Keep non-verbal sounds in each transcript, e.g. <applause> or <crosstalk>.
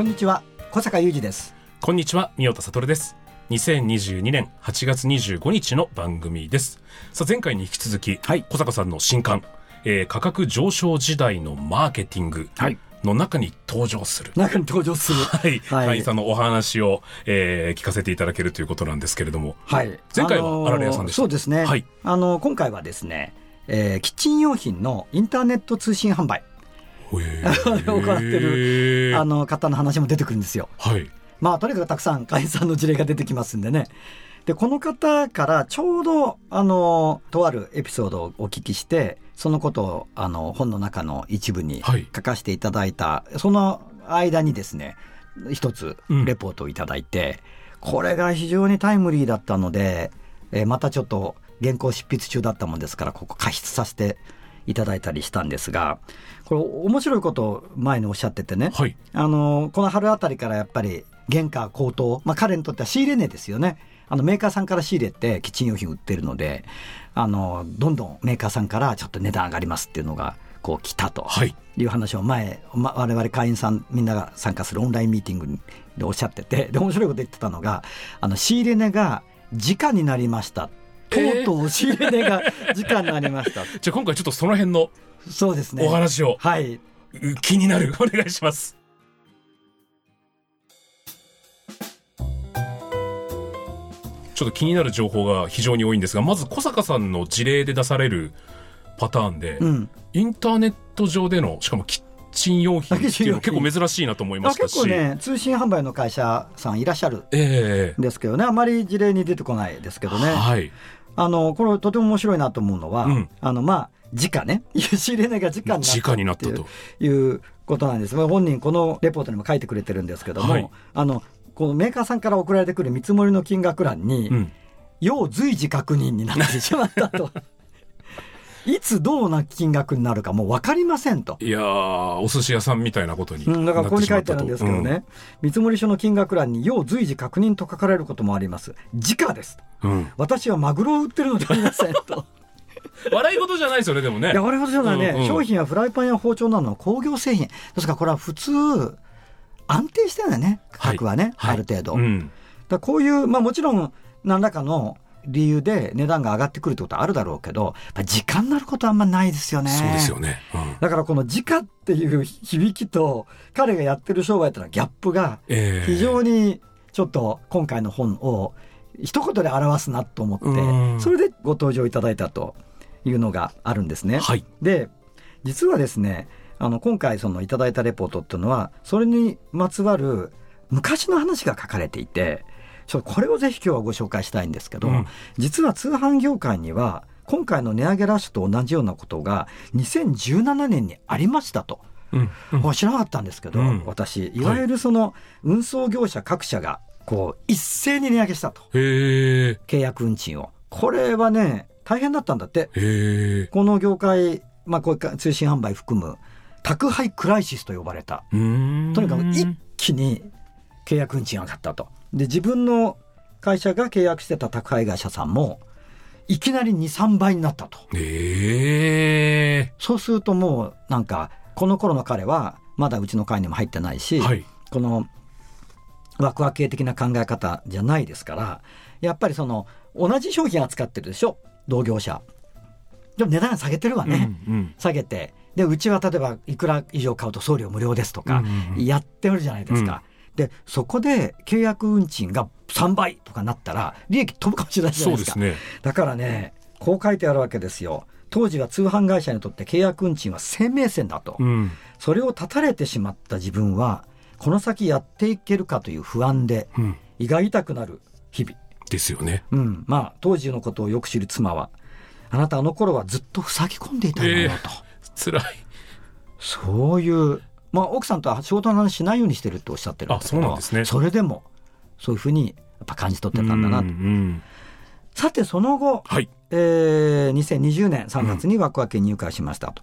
こんにちは小坂雄二です。こんにちは、三代悟です。2022年8月25日の番組です。さあ、前回に引き続き、はい。小坂さんの新刊、えー価格上昇時代のマーケティングはい。の中に登場する。中に登場する。はい、はい。会員さんのお話を、えー聞かせていただけるということなんですけれども。はい。前回はあられ屋さんでした。そうですね、はい。あの今回はですね、えーキッチン用品のインターネット通信販売行 <laughs> ってるあの方の話も出てくるんですよ。はい。まあとにかくたくさん会員さんの事例が出てきますんでね。でこの方からちょうどあのとあるエピソードをお聞きしてそのことをあの本の中の一部にはい。書かせていただいた、その間にですね一つうん。レポートをいただいて、これが非常にタイムリーだったので、えーまたちょっと原稿執筆中だったもんですからここ加筆させていただいたりしたんですがこれ面白いことを前におっしゃっててね、はい。あのこの春あたりからやっぱり原価高騰、まあ、彼にとっては仕入れ値ですよねあのメーカーさんから仕入れてキッチン用品売ってるのであのどんどんメーカーさんからちょっと値段上がりますっていうのがこう来たとはい。いう話を前、ま、我々会員さんみんなが参加するオンラインミーティングでおっしゃっててで面白いこと言ってたのがあの仕入れ値が時価になりましたとうとう仕入れ値が時価になりました、<laughs> じゃあ今回ちょっとその辺のそうですねお話を、はいう気になる。<laughs> お願いします。ちょっと気になる情報が非常に多いんですが、まず小坂さんの事例で出されるパターンで、うんインターネット上での、しかもキッチン用品っていうのは <laughs> 結構珍しいなと思いまあしたし。結構ね通信販売の会社さんいらっしゃるええんですけどねあまり事例に出てこないですけどね、はい。あのこれとても面白いなと思うのは、うん。あのまあ時価ね。<laughs> 仕入れ値が時価になった時価になったと。いういうことなんです。まあ本人このレポートにも書いてくれてるんですけども、はい。あのこのメーカーさんから送られてくる見積もりの金額欄に、うん。要随時確認になってしまったといつどうな金額になるかもう分かりませんと。いやー、お寿司屋さんみたいなことにうん、だからここに書いてあるんなですけどね、見積書の金額欄に要随時確認と書かれることもあります。時価です。うん。うん私はマグロを売ってるのではありませんと。笑い事じゃないですよね、でもね。いや、我々じゃないね、うんうん商品やフライパンや包丁などの工業製品。ですからこれは普通、安定してるんだよね、価格はね、はいある程度。だかうん。らこういう、まあもちろん、何らかの理由で値段が上がってくるってことはあるだろうけど、時間になることはあんまないですよね。そうですよね。うん。だからこの時価っていう響きと、彼がやってる商売というのはギャップが、ええ非常にちょっと今回の本を一言で表すなと思うって、んそれでご登場いただいたというのがあるんですね。はい。で、実はですね、あの、今回そのいただいたレポートっていうのは、それにまつわる昔の話が書かれていて、ちょっとこれをぜひ今日はご紹介したいんですけど、うん実は通販業界には、今回の値上げラッシュと同じようなことが2017年にありましたと。うん。うん知らなかったんですけど、うん私、いわゆるその運送業者各社が、こう、一斉に値上げしたと。契約運賃を。これはね、大変だったんだって。この業界、まあ、こういう通信販売含む、宅配クライシスと呼ばれた。とにかく一気に契約運賃上がったと。で、自分の会社が契約してた宅配会社さんも、いきなり2、3倍になったと。へえ。そうするともう、なんか、この頃の彼は、まだうちの会にも入ってないし、はい。このワクワク系的な考え方じゃないですから、やっぱりその、同じ商品扱ってるでしょ？同業者。でも値段下げてるわね。うんうん。下げて。で、うちは例えばいくら以上買うと送料無料ですとかうんうんうんやってるじゃないですか。で、そこで契約運賃が3倍とかなったら利益飛ぶかもしれないじゃないでか。そうですすね。だからね、こう書いてあるわけですよ。当時は通販会社にとって契約運賃は生命線だと。うん。それを断たれてしまった自分は、この先やっていけるかという不安で、うん。胃が痛くなる日々。ですよね。うん。まあ、当時のことをよく知る妻は、あなたあの頃はずっと塞ぎ込んでいたのよ、と。辛い。そういう、まあ、奥さんとは仕事の話しないようにしてるっておっしゃってるんだけどあそうなんですねそれでも、そういうふうにやっぱ感じ取ってたんだなと。うんうんさて、その後、はい。えー2020年3月に枠分けに入会しましたと。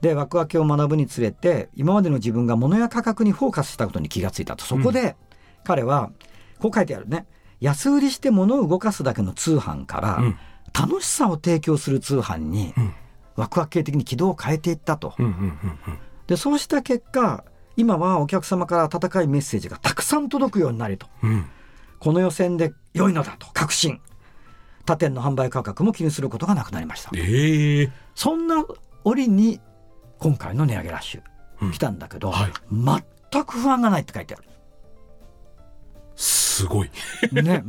で、枠分けを学ぶにつれて、今までの自分が物や価格にフォーカスしたことに気がついたと。そこで、彼は、こう書いてあるね。安売りして物を動かすだけの通販から、うん楽しさを提供する通販に、んワクワク系的に軌道を変えていったと。うんうんうんうんで、そうした結果、今はお客様から温かいメッセージがたくさん届くようになりと。うんこの予選で良いのだと確信。他店の販売価格も気にすることがなくなりました。ええそんな折に今回の値上げラッシュうん来たんだけど、はい全く不安がないって書いてあすごい。る。ね、<laughs>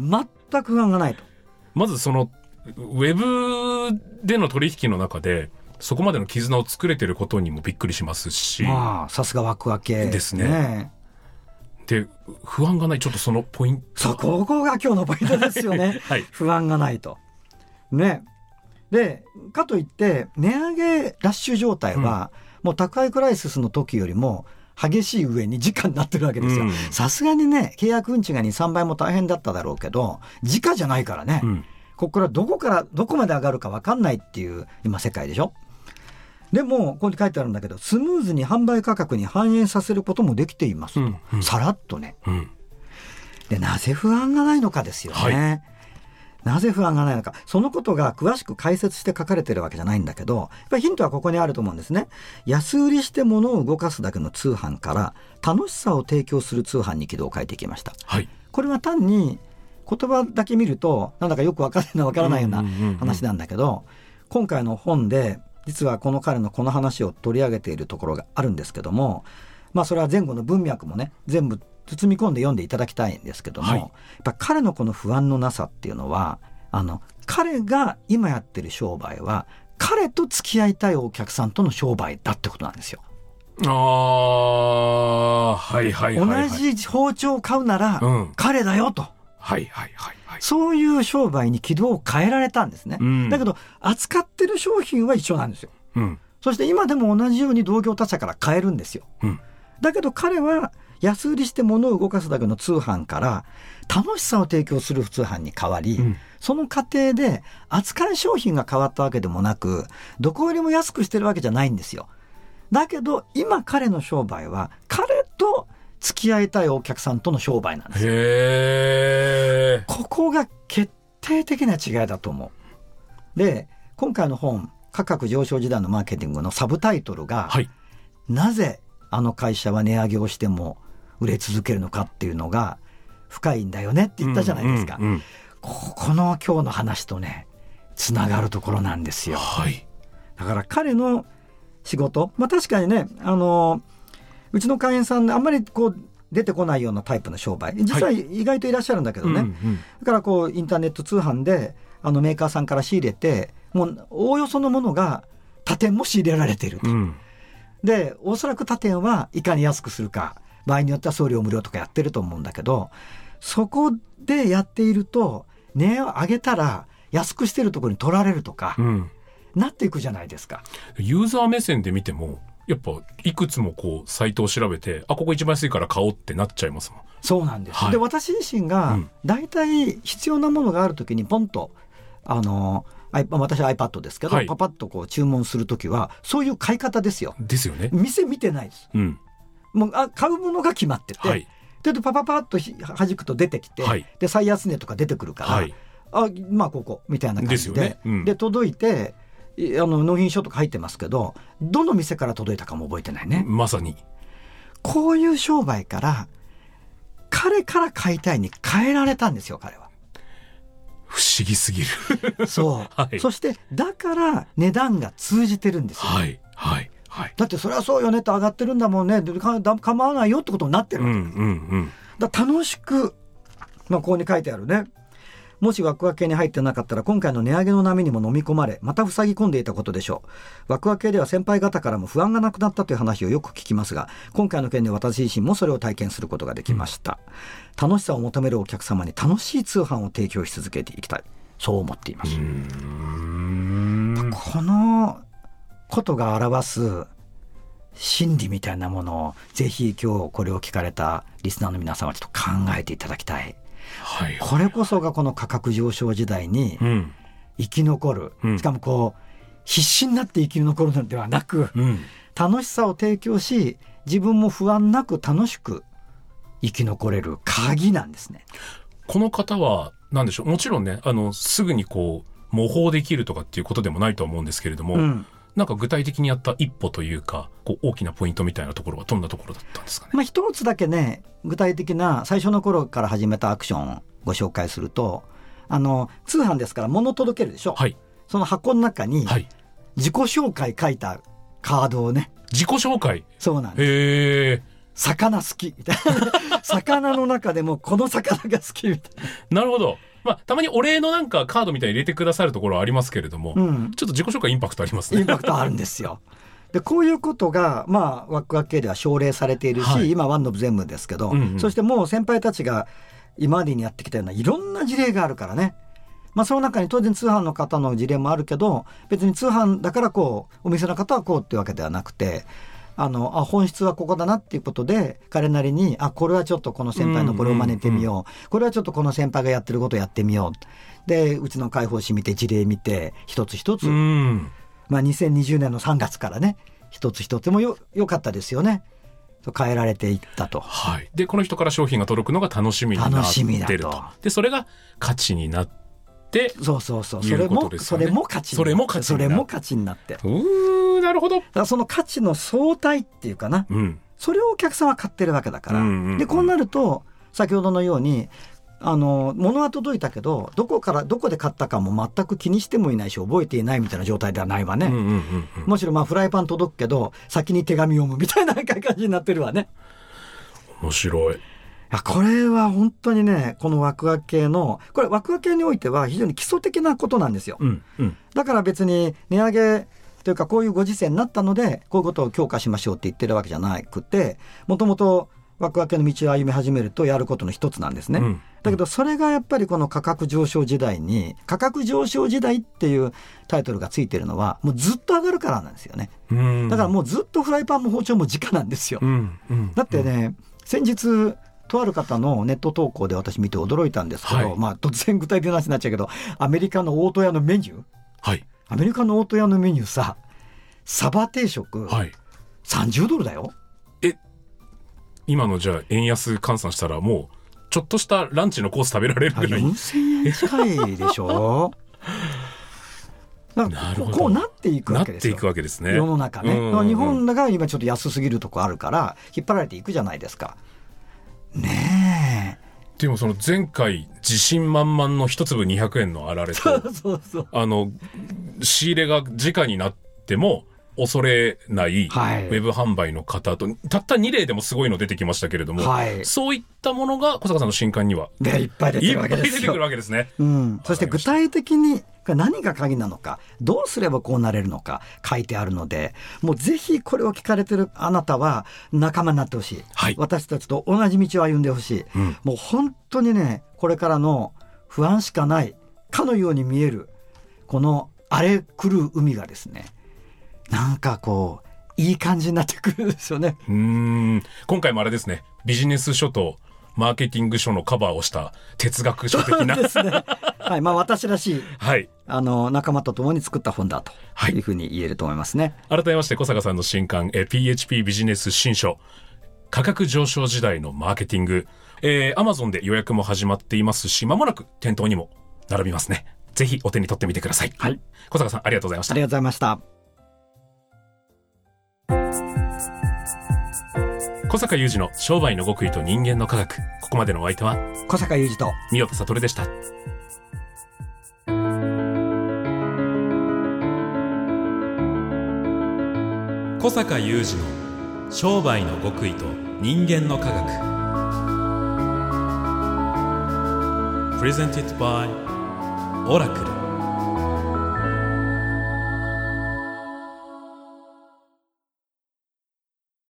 全く不安がないと。まずその、ウェブでの取引の中で、そこまでの絆を作れてることにもびっくりしますし、まあ、さすが枠分けですねで、不安がない、ちょっとそのポイント。ここが今日のポイントですよね。<laughs> はい。不安がないと。ね。で、かといって、値上げラッシュ状態は、もう宅配クライシスの時よりも、激しい上に時価になってるわけですようん。さすがにね、契約運賃が2、3倍も大変だっただろうけど、時価じゃないからね。うん。ここからどこからどこまで上がるか分かんないっていう今世界でしょでも、ここに書いてあるんだけど、スムーズに販売価格に反映させることもできていますと。うんうんさらっとね。うん。で、なぜ不安がないのかですよね。はなぜ不安がないのか。そのことが詳しく解説して書かれてるわけじゃないんだけど、やっぱりヒントはここにあると思うんですね。安売りして物を動かすだけの通販から、楽しさを提供する通販に軌道を変えていきました。はい。これは単に言葉だけ見るとなんだかよくわからないなわからないような話なんだけど今回の本で実はこの彼のこの話を取り上げているところがあるんですけどもまあそれは前後の文脈もね全部包み込んで読んでいただきたいんですけども、はいやっぱ彼のこの不安のなさっていうのはあの彼が今やってる商売は彼と付き合いたいお客さんとの商売だってことなんですよ。ああ、はいはいはい、はい。同。じ包丁を買うなら、うん彼だよと。はいはいはいはい。そういう商売に軌道を変えられたんですね。うんだけど、扱ってる商品は一緒なんですよ。うん。そして今でも同じように同業他社から買えるんですよ。うん。だけど彼は安売りして物を動かすだけの通販から楽しさを提供する通販に変わり、うんその過程で扱い商品が変わったわけでもなく、どこよりも安くしてるわけじゃないんですよ。だけど今彼の商売は彼と付き合いたいお客さんとの商売なんですよへえ。ここが決定的な違いだと思う。で、今回の本、価格上昇時代のマーケティングのサブタイトルが、はい。なぜあの会社は値上げをしても売れ続けるのかっていうのが深いんだよねって言ったじゃないですか。うんうんうんここの今日の話とね、つながるところなんですよ。はい。だから彼の仕事、まあ確かにね、あの、うちの会員さんであんまりこう出てこないようなタイプの商売、実はは意外といらっしゃるんだけどね、うんうんだからこうインターネット通販であのメーカーさんから仕入れてもうおおよそのものが他店も仕入れられていると、うん。でおそらく他店はいかに安くするか場合によっては送料無料とかやってると思うんだけどそこでやっていると値を上げたら安くしてるところに取られるとか、うん。なっていくじゃないですか。ユーザー目線で見ても、やっぱ、いくつもこう、サイトを調べて、あ、ここ一番安いから買おうってなっちゃいますもん。そうなんです。はいで私自身がうん大体必要なものがあるときにポンとあの私は iPad ですけど、はいパパッとこう注文するときはそういう買い方ですよ。ですよね。店見てないです。うん。もうあ買うものが決まってて、はい。ででパパパッとひ弾くと出てきて、はいで最安値とか出てくるから、はい。あまあここみたいな感じででねうんで届いていあの納品書とか入ってますけどどの店から届いたかも覚えてないね。まさに。こういう商売から彼から買いたいに変えられたんですよ彼は。不思議すぎる。<laughs> そう、<laughs> はいそしてだから値段が通じてるんですよ、はい。はい。はい。だってそれはそうよねって上がってるんだもんねでかだ構わないよってことになってるわけ、うんうんうん。だ楽しく、まあ、ここに書いてあるねもし枠分けに入ってなかったら今回の値上げの波にも飲み込まれ、また塞ぎ込んでいたことでしょう。枠分けでは先輩方からも不安がなくなったという話をよく聞きますが、今回の件で私自身もそれを体験することができました。楽しさを求めるお客様に楽しい通販を提供し続けていきたい。そう思っています。このことが表す心理みたいなものをぜひ今日これを聞かれたリスナーの皆さんはちょっと考えていただきたい。はい。これこそがこの価格上昇時代にうん。生き残る、うんしかもこう必死になって生き残るのではなく、うん。楽しさを提供し自分も不安なく楽しく生き残れる鍵なんですね。この方は、なんでしょう？もちろんね、あの、すぐにこう、模倣できるとかっていうことでもないとは思うんですけれども、うんなんか具体的にやった一歩というか、こう、大きなポイントみたいなところはどんなところだったんですかね？まあ、一つだけね具体的な最初の頃から始めたアクションをご紹介するとあの通販ですから物届けるでしょ、はい。その箱の中にはい。自己紹介書いたカードをね自己紹介？そうなんです。魚好きみたいな魚の中でもこの魚が好きみたいなるほど。まあ、たまにお礼のなんかカードみたいに入れてくださるところはありますけれども、な、うん、ちょっと自己紹介インパクトありますね。インパクトあるんですよ。でこういうことが、まあ、ワクワク系では奨励されているし、はい今、ワンノブ全部ですけど、うんうんそしてもう先輩たちが今までにやってきたようないろんな事例があるからね。まあ、その中に当然通販の方の事例もあるけど、別に通販だからこう、お店の方はこうっていうわけではなくて、あの、あ、本質はここだなっていうことで、彼なりに、あ、これはちょっとこの先輩のこれを真似てみよう。これはちょっとこの先輩がやってることをやってみよう。で、うちの開放誌見て、事例見て、一つ一つうん。まあ、2020年の3月からね、一つ一つもよ、良かったですよね。と変えられていったと。はい。で、この人から商品が届くのが楽しみにな楽しみだとってると。で、それが価値になって、そうそうそう。それも、それも価値それも価値になるそれも価値になって。うー、なるほど。らその価値の相対っていうかな。うん。それをお客さんは買ってるわけだから。うんうんうんで、こうなると、先ほどのように、あの、物は届いたけど、どこから、どこで買ったかも全く気にしてもいないし、覚えていないみたいな状態ではないわね。うんうんうんうん。むしろまあフライパン届くけど、先に手紙読むみたいな感じになってるわね。面白い。いやこれは本当にね、このワクワク系の、これワクワク系においては非常に基礎的なことなんですよ。うんうん。だから別に値上げというかこういうご時世になったので、こういうことを強化しましょうって言ってるわけじゃなくて、もともとワクワク系の道を歩み始めるとやることの一つなんですね。うんだけどそれがやっぱりこの価格上昇時代に、価格上昇時代っていうタイトルがついてるのは、もうずっと上がるからなんですよね。うん。だからもうずっとフライパンも包丁も直なんですよ。うんうん。だってね、先日、とある方のネット投稿で私見て驚いたんですけど、はいまあ突然具体的な話になっちゃうけど、アメリカの大戸屋のメニューはい。アメリカの大戸屋のメニューさ、サバ定食、はい。30ドルだよ。今のじゃあ円安換算したらもう、ちょっとしたランチのコース食べられるぐらい。4000円近いでしょ？<laughs> なるほどこうなっていくなっていわけですよ。くわけですね。世の中ね。うんうんうんだから今ちょっと安すぎるとこあるから、引っ張られていくじゃないですか。ねでもその前回、自信満々の一粒200円のあられえ。と、<laughs> そうそう。あの、仕入れが直になっても、恐れない、ウはい。ェブ販売の方と、たった2例でもすごいの出てきましたけれども、はい。そういったものが小坂さんの新刊には、で、いっぱい出ていっるわけですよ。ぱい出てくる。わけですね。うん、そして具体的に何が鍵なのかどうすればこうなれるのか書いてあるのでもうぜひこれを聞かれてるあなたは仲間になってほしい、はい。私たちと同じ道を歩んでほしい、うん。もう本当にねこれからの不安しかないかのように見えるこの荒れ狂う海がですねなんかこういい感じになってくるんですよね。うーん。今回もあれですね、ビジネス書とマーケティング書のカバーをした哲学書的な。ですね。はい。まあ私らしい、はい。あの、仲間と共に作った本だとはいいうふうに言えると思いますね。改めまして小坂さんの新刊、えー PHP ビジネス新書、価格上昇時代のマーケティング、えー、Amazon で予約も始まっていますし、まもなく店頭にも並びますね。ぜひお手に取ってみてください。はい。小坂さんありがとうございましたあり。がとうございました。小坂雄二の商売の極意と人間の科学。ここまでのお相手は、小坂雄二と。三代田悟でした。小坂雄二の商売の極意と人間の科学 Presented by オラクル